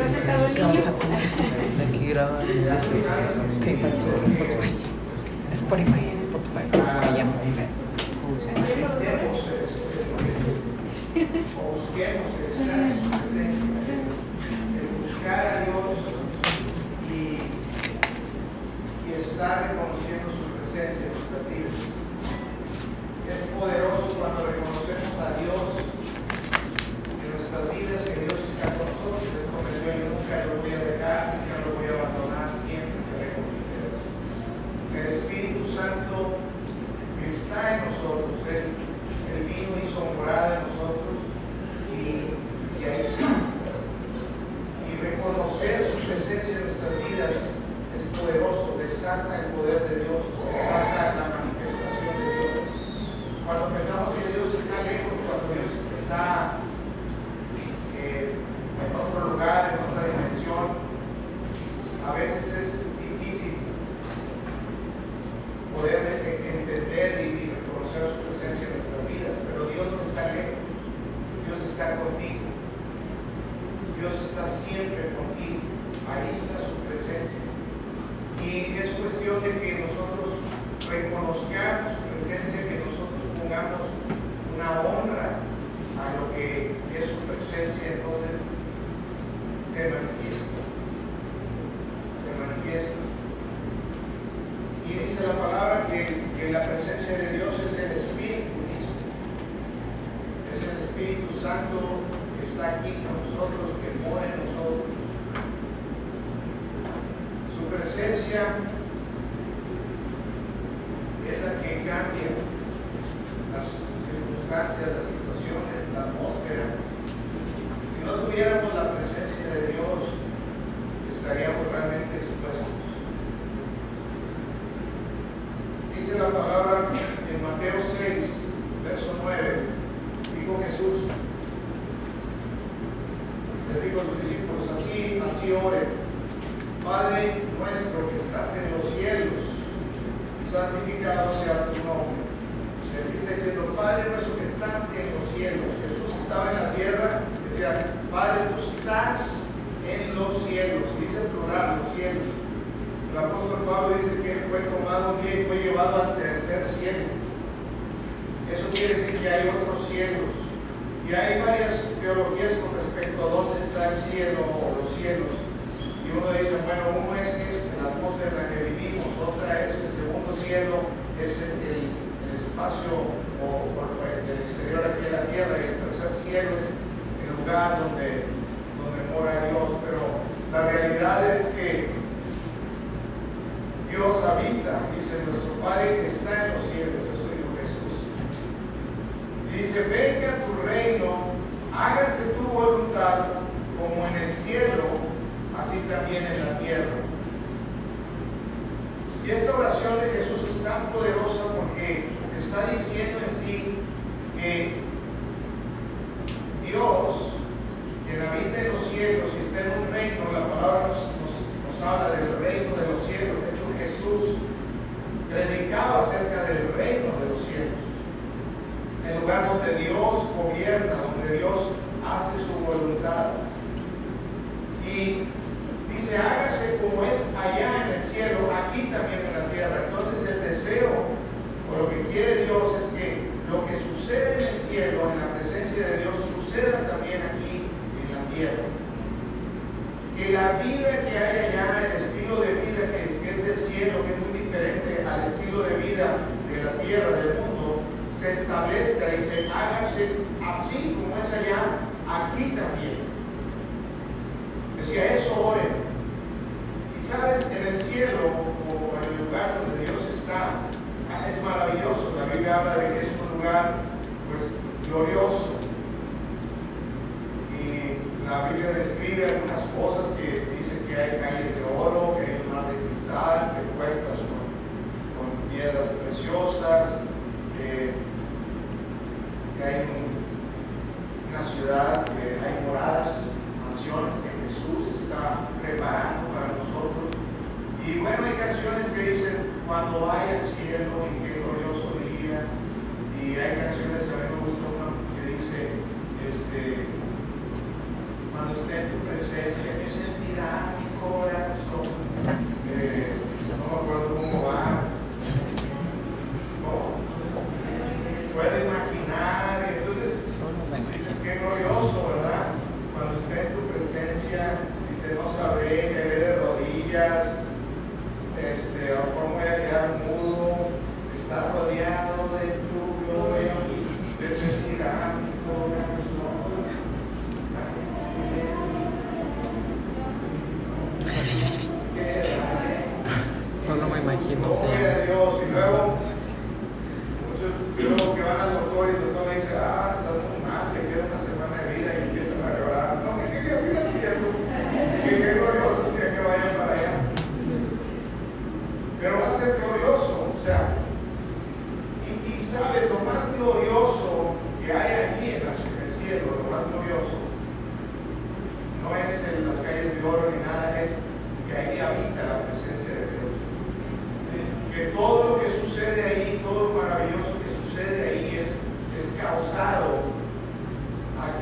está sentado el niño. Aquí graba Sí, para su Spotify. Spotify, Spotify. Me llamo Buscar a Dios y, y estar reconociendo su presencia en nuestras vidas. Es poderoso cuando reconocemos a Dios dice la palabra que, que la presencia de Dios es el Espíritu mismo. Es el Espíritu Santo que está aquí con nosotros, que mora en nosotros. Su presencia habita. Dice, nuestro Padre está en los cielos, es su Hijo Jesús. Dice, venga tu reino, hágase tu voluntad como en el cielo, así también en la tierra. Y esta oración de Jesús es tan poderosa porque está diciendo en sí que hay moradas, mansiones que Jesús está preparando para nosotros. Y bueno, hay canciones que dicen, cuando vaya al cielo y qué glorioso día. Y hay canciones, a mí me que dice, este, cuando esté en tu presencia, me sentirá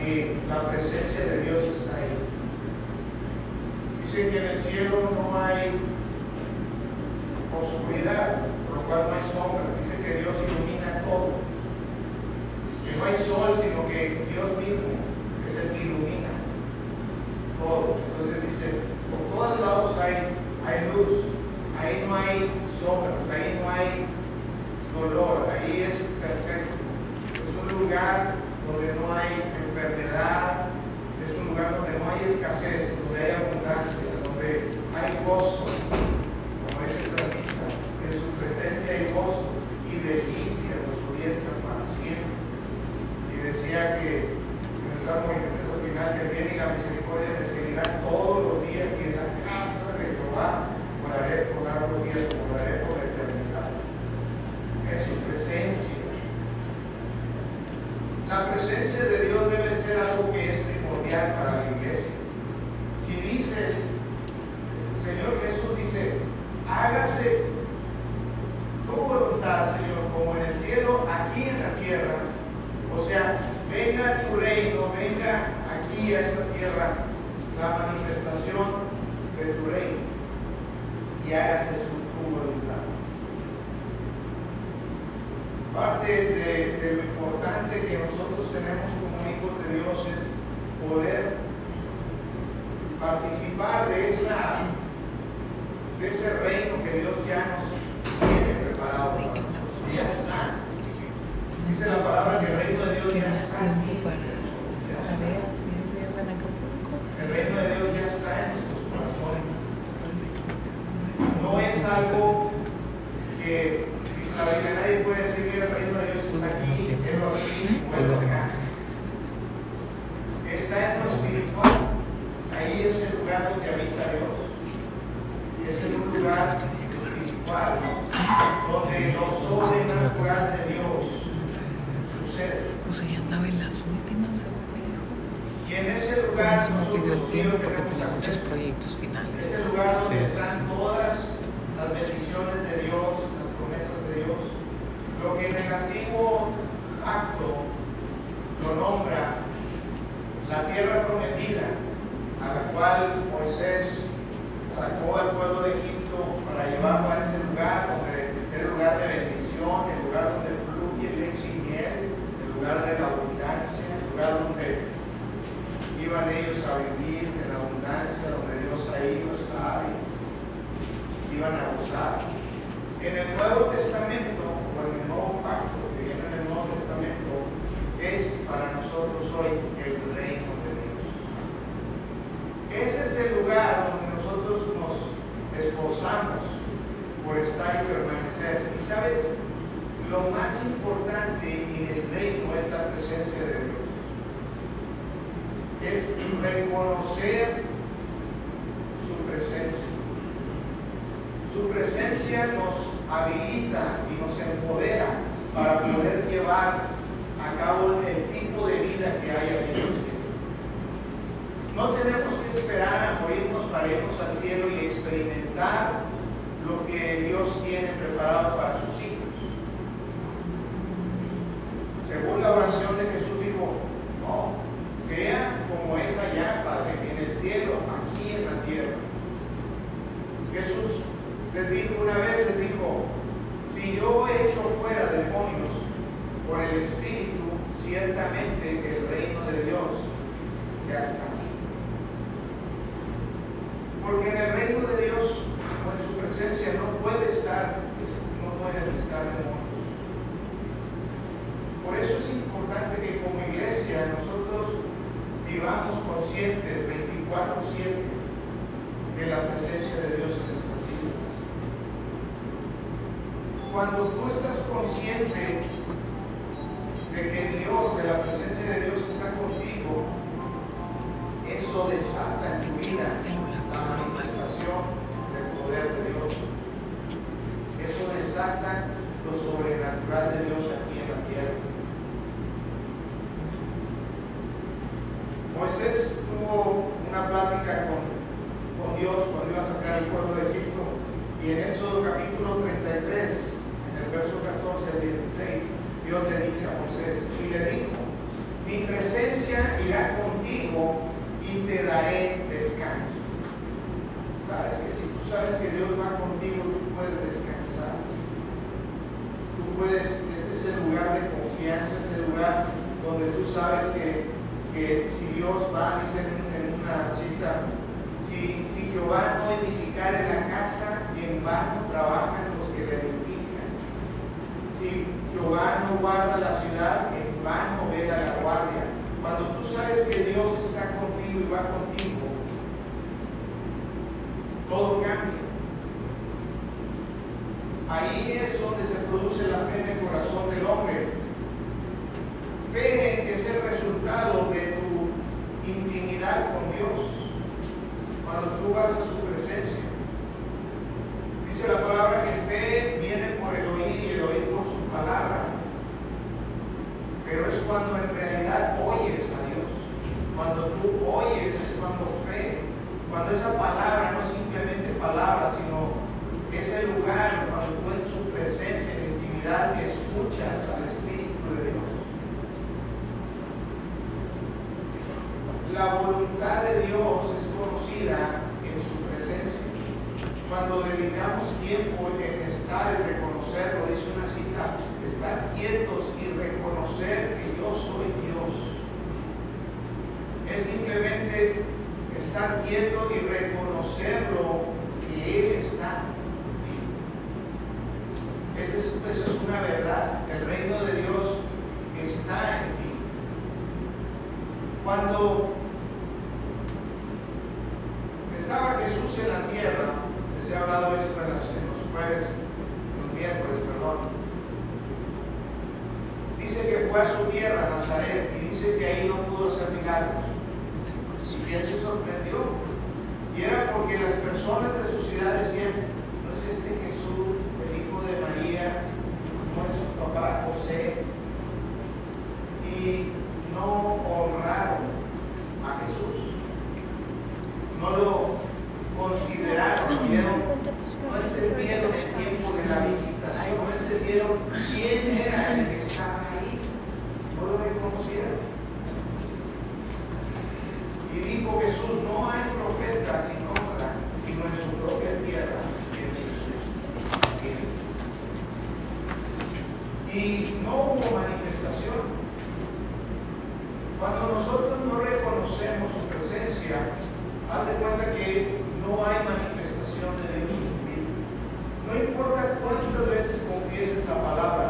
que la presencia de Dios está ahí. Dicen que en el cielo no hay oscuridad, por lo cual no hay sombra. Dice que Dios ilumina todo. Que no hay sol, sino que Dios mismo es el que ilumina todo. Entonces dice, por todos lados hay, hay luz, ahí no hay sombras, ahí no hay dolor, ahí es perfecto. Es un lugar donde no hay enfermedad, es un lugar donde no hay escasez, donde hay abundancia, donde hay gozo, participar de, esa, de ese reino que Dios ya nos tiene preparado para nosotros. Ya está. Dice la palabra que el reino de Dios ya está aquí. Ya está. El reino de Dios ya está en nuestros corazones. No es algo que dice la Biblia, nadie puede decir que el reino de Dios está aquí, lo ha tiempo porque pues, tenía muchos proyectos finales. estar y permanecer. Y sabes, lo más importante en el reino es la presencia de Dios. Es reconocer su presencia. Su presencia nos habilita y nos empodera para poder llevar a cabo el tipo de vida que hay en el. No tenemos que esperar a morirnos para irnos al cielo y experimentar que Dios tiene preparado para sus hijos. Según la oración, de Dios aquí en la tierra. Moisés tuvo una plática con, con Dios cuando iba a sacar el pueblo de Egipto y en Éxodo capítulo 33, en el verso 14 al 16, Dios le dice a Moisés y le dijo, mi presencia irá contigo y te daré descanso. Sabes que si tú sabes que Dios va contigo, la voluntad de Dios es conocida en su presencia. Cuando dedicamos tiempo en estar, y reconocerlo, dice una cita, estar quietos y reconocer que yo soy Dios. Es simplemente estar quieto y reconocerlo que Él está en ti. Eso es una verdad. El reino de Dios está en ti. Cuando que ahí no pudo hacer milagros. Y que él se sorprendió. Y era porque las personas de sus ciudades haz de cuenta que no hay manifestación de mí. No importa cuántas veces confieses la palabra,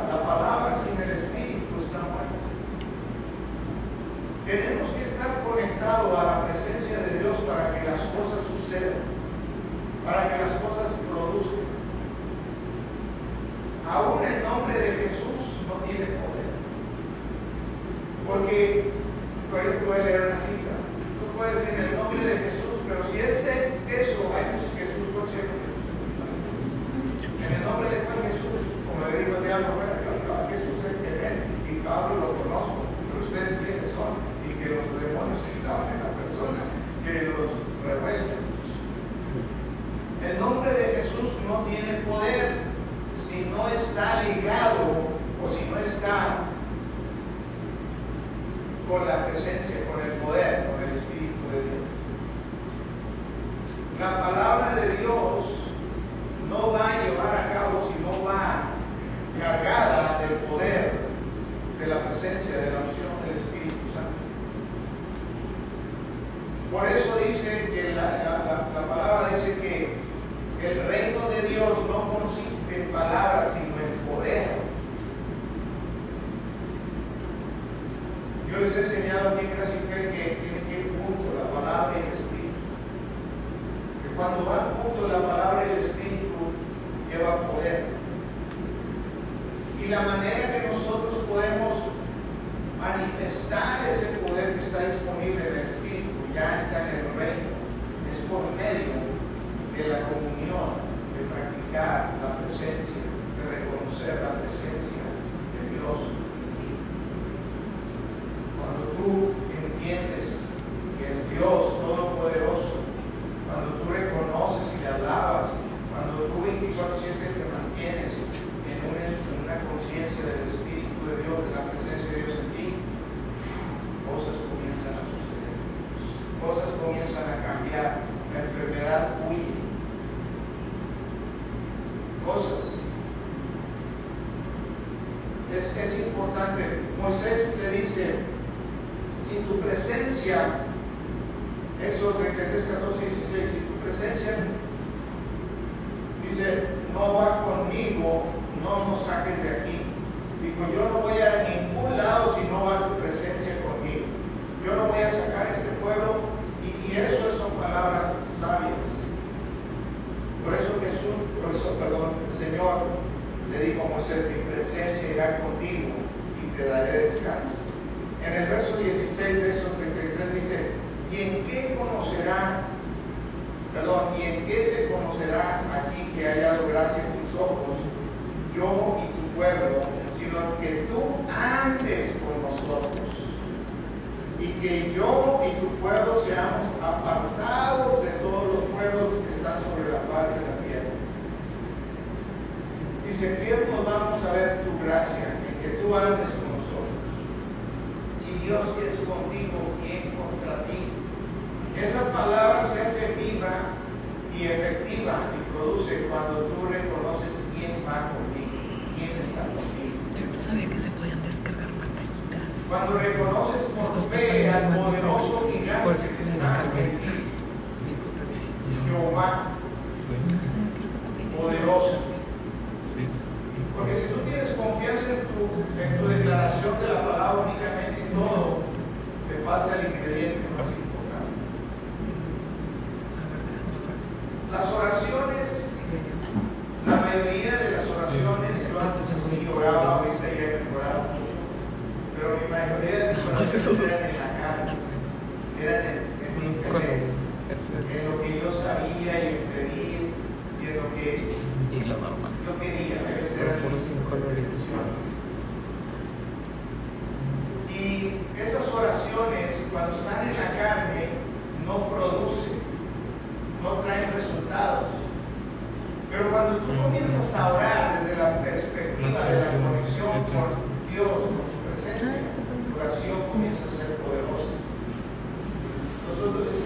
pueblo, sino que tú andes con nosotros. Y que yo y tu pueblo seamos apartados de todos los pueblos que están sobre la faz de la tierra. Dice, tiempo vamos a ver tu gracia, en que tú andes con nosotros. Si Dios es contigo, ¿quién contra ti? Esa palabra se hace viva y efectiva y produce cuando tú reconoces Cuando reconoces por fe al poderoso gigante que está en ti, Jehová, poderoso. Porque si tú tienes confianza en tu, en tu declaración de la palabra únicamente y todo, te falta el ingrediente.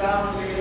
profoundly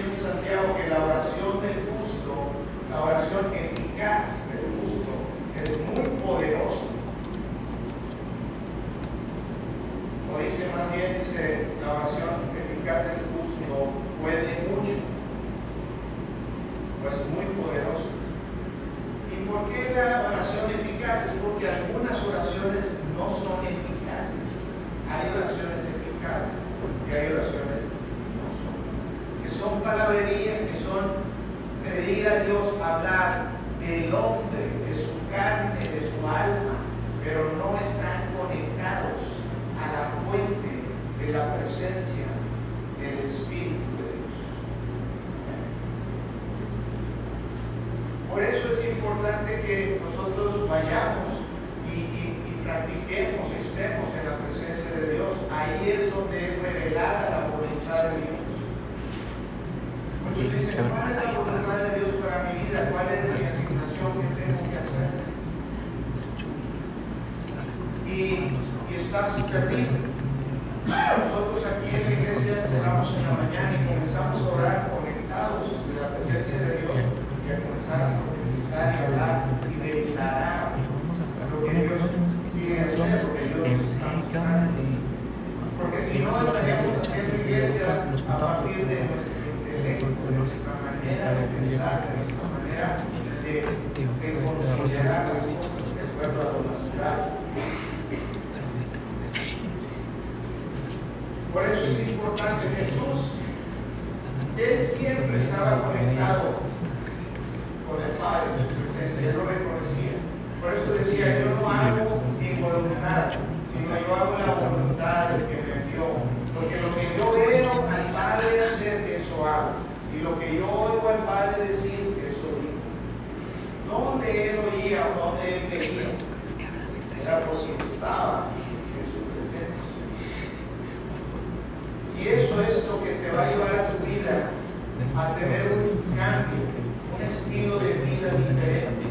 de nuestro intelecto, de nuestra manera de pensar, de nuestra manera de, de considerar las cosas de acuerdo a lo natural. Por eso es importante Jesús. Él siempre estaba conectado con el Padre, su presencia, él lo reconocía. Por eso decía, yo no hago mi voluntad, sino yo hago la voluntad del que me envió. Porque lo que y lo que yo oigo al Padre decir, eso digo. ¿Dónde él oía o dónde él veía? Era porque estaba en su presencia. Y eso es lo que te va a llevar a tu vida a tener un cambio, un estilo de vida diferente.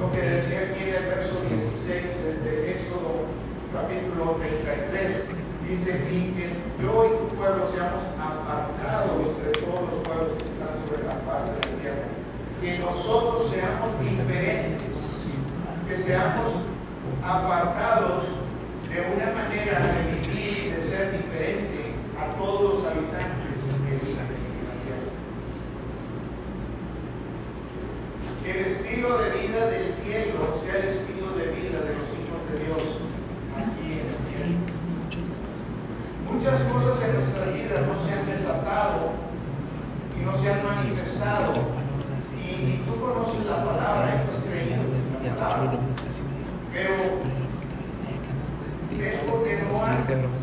Lo que decía aquí en el verso 16 del Éxodo capítulo 33, dice, yo y tu pueblo seamos nosotros seamos diferentes, que seamos apartados de una manera de vivir y de ser diferente a todos los habitantes. hacerlo.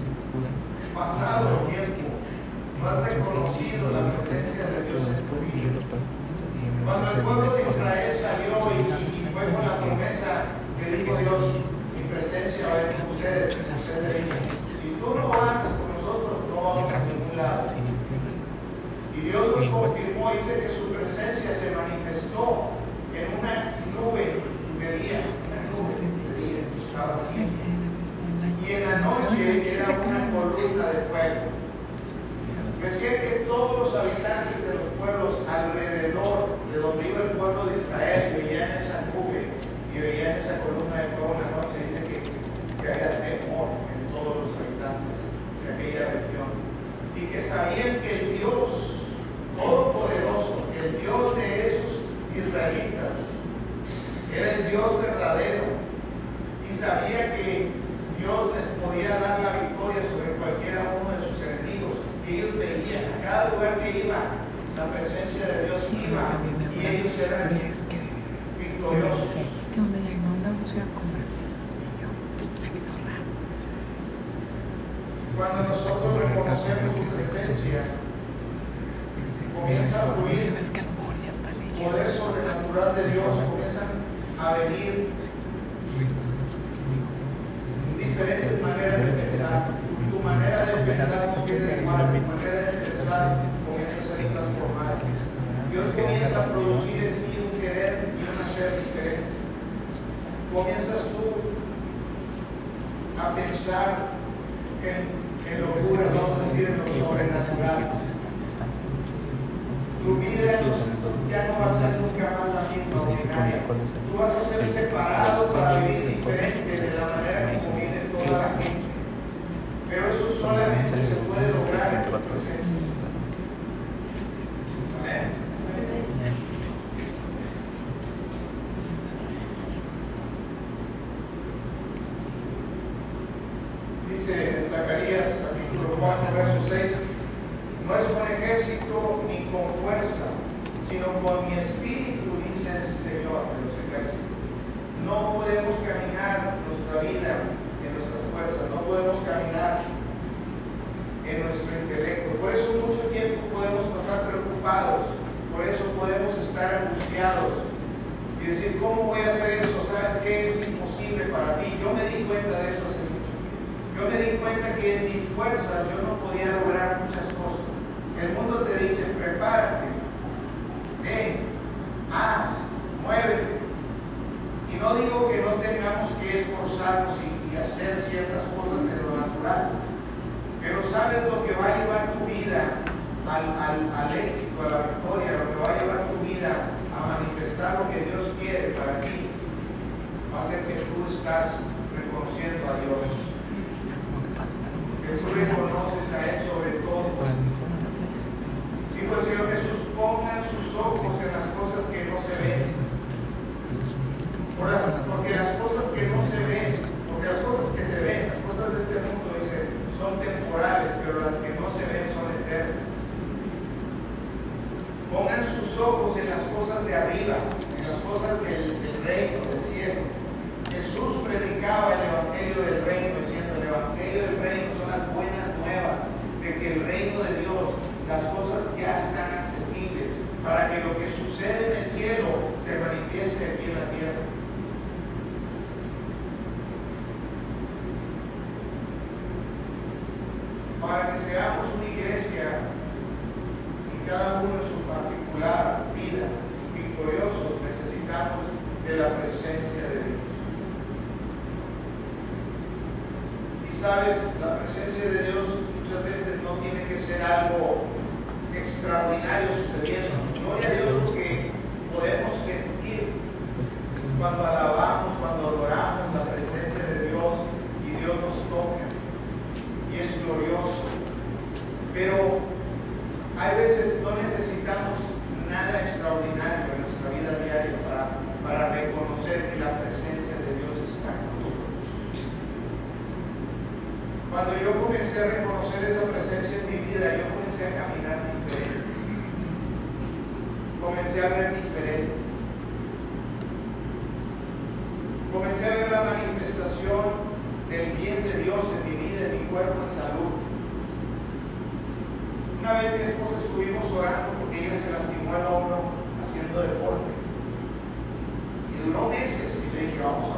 al, al, éxito, a la victoria, Hay veces no necesitamos nada extraordinario en nuestra vida diaria para, para reconocer que la presencia de Dios está con nosotros. Cuando yo comencé a reconocer esa presencia en mi vida, yo comencé a caminar diferente. Comencé a ver diferente. Comencé a ver la manifestación del bien de Dios en mi vida, en mi cuerpo, en salud. Una vez mi esposa estuvimos orando porque ella se lastimó el hombro haciendo deporte. Y duró meses y le dije, vamos a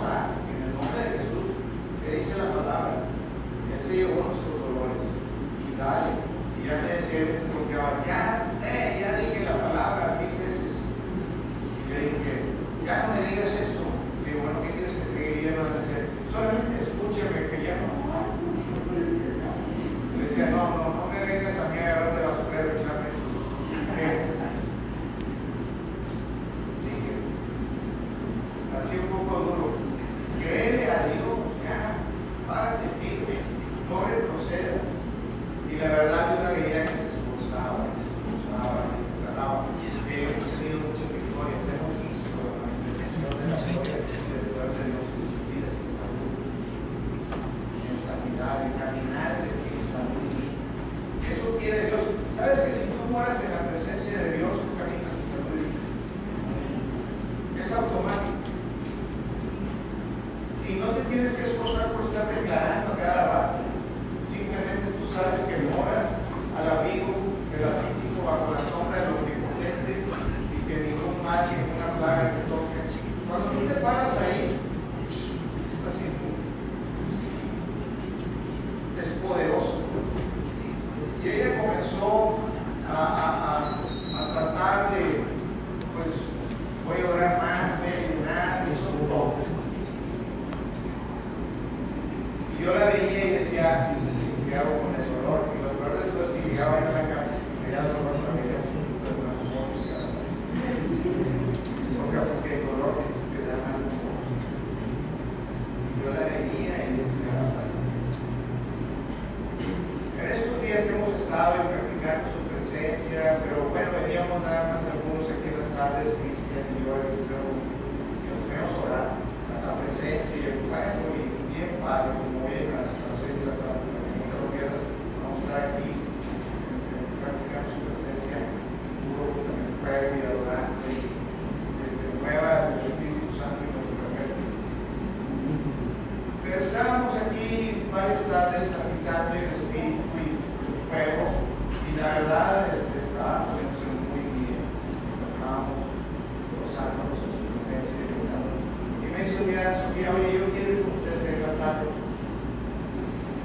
Sofía, oye, yo quiero ir con ustedes en la tarde.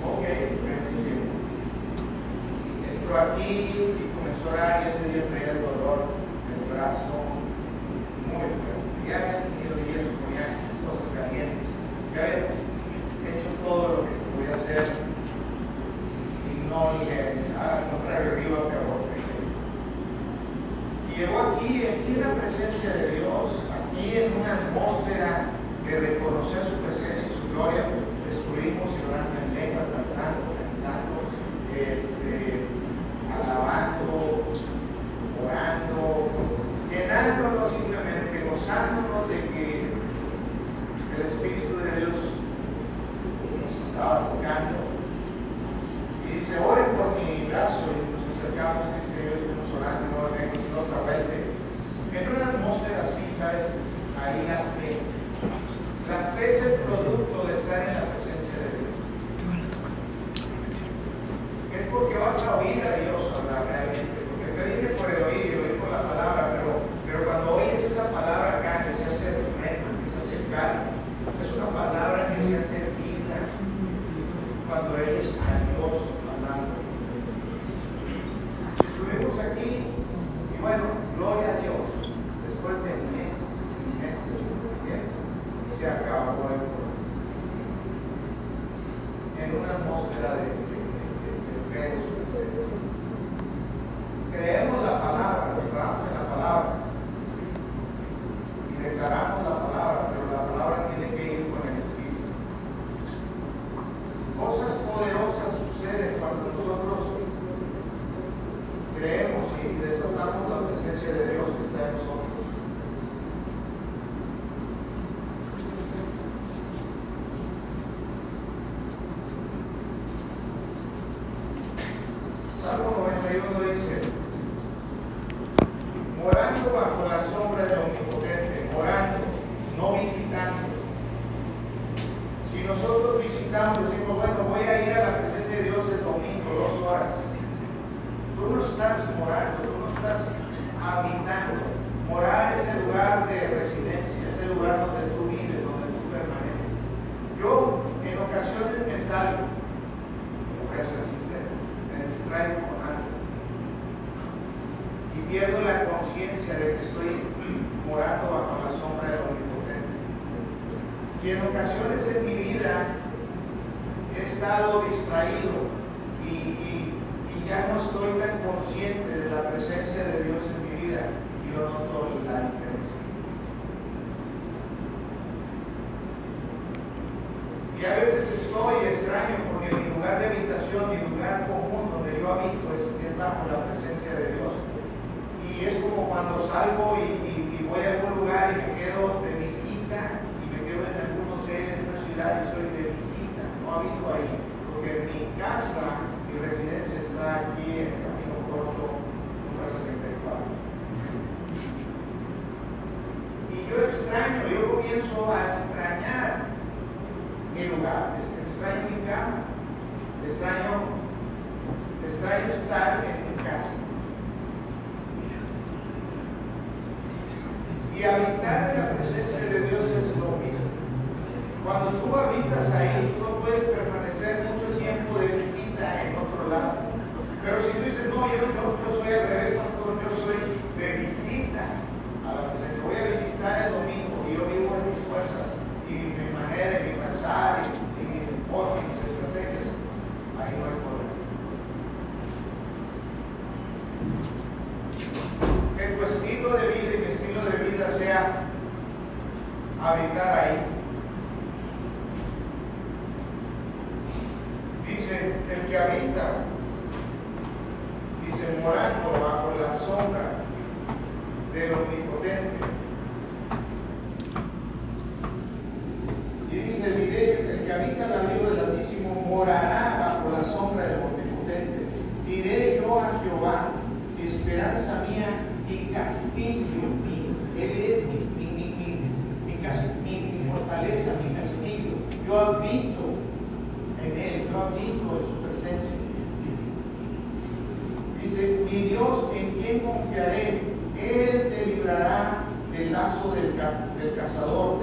Ok, bueno, llegó. Entró aquí y comenzó a orar y ese día traía el dolor en el brazo. una atmósfera de, de, de, fe en su presencia. conecta la presencia de Dios. Y es como cuando salgo y, y voy a algún lugar y me quedo de visita y me quedo en algún hotel en una ciudad y estoy de visita, no habito ahí, porque mi casa, mi residencia está aquí en el camino corto número 34. Y yo extraño, yo comienzo a extrañar mi lugar. Él es mi, mi, mi, mi fortaleza, mi castillo. Yo habito en Él, yo habito en su presencia. Dice, mi Dios, en quien confiaré, Él te librará del lazo del cazador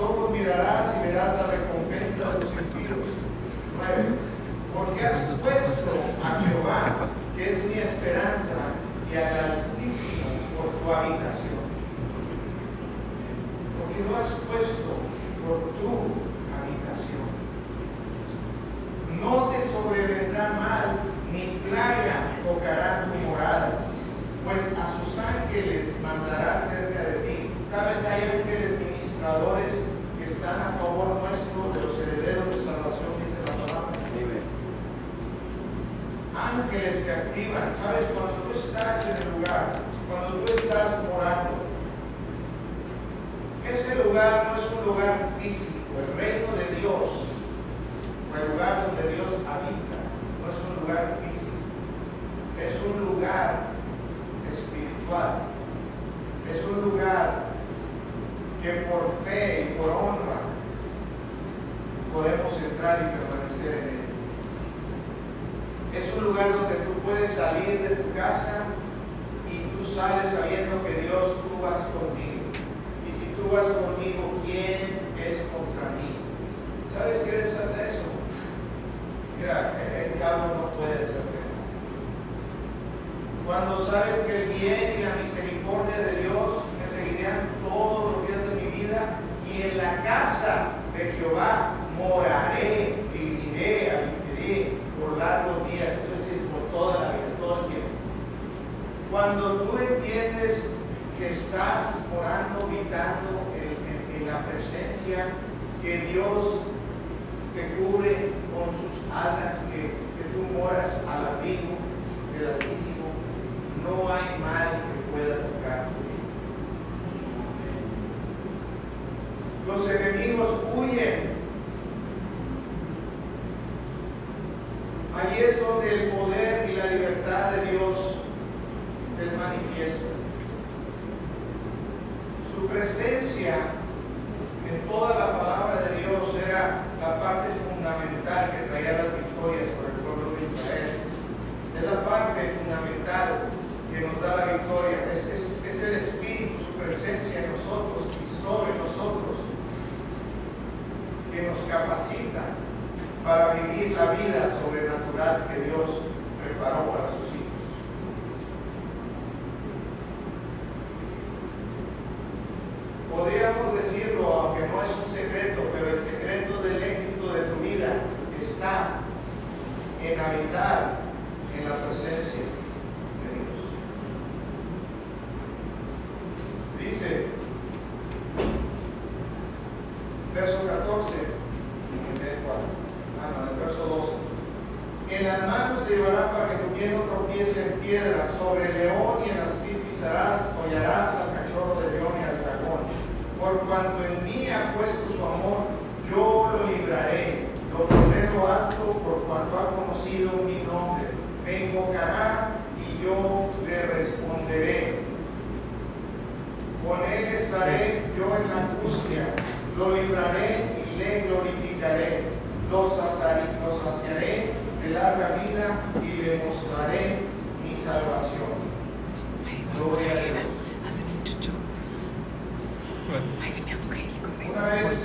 ojos mirará. de 4. Ah, no, en el verso 12. En las manos te llevarán para que tu pie no tropiece en piedra, sobre el león y en las pisarás, hollarás al cachorro de león y al dragón. Por cuanto en mí ha puesto su amor, yo lo libraré, lo pondré lo alto por cuanto ha conocido mi nombre. Me invocará y yo le responderé. Con él estaré yo en la angustia, lo libraré le glorificaré, lo saciaré de larga vida y le mostraré mi salvación. Gloria a Dios. Una vez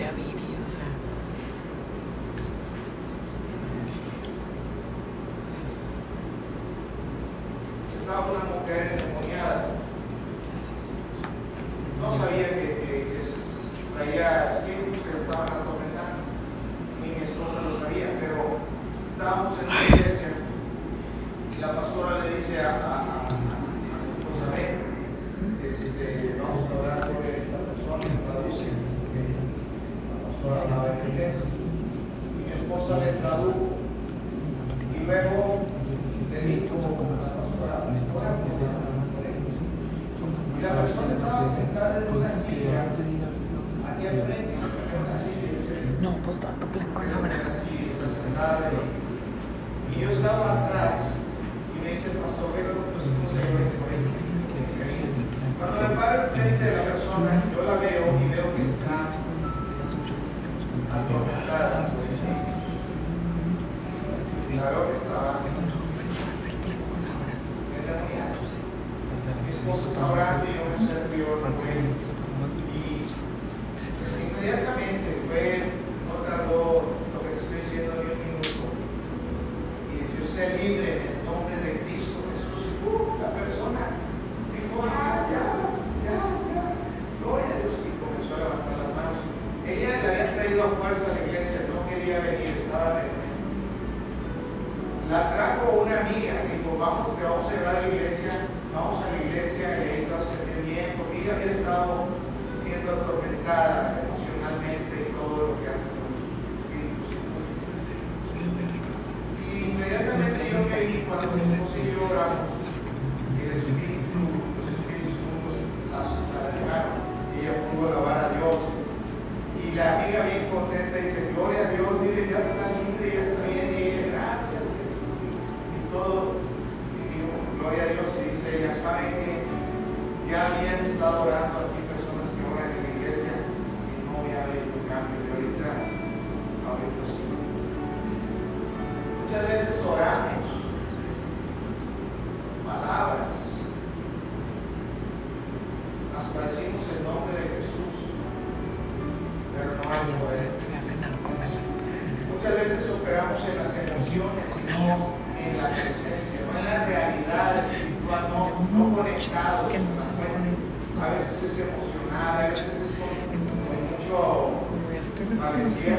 Y yo estaba atrás y me dice, Pastor, venga con tus consejos por ahí. Cuando me paro enfrente de la persona, yo la veo y veo que está atormentada. La veo que estaba endemoniada. Mi esposo está orando y yo me serví por él. la presencia, no en la realidad espiritual, no, no conectados. A veces es emocional, a veces es con, con mucho valentía,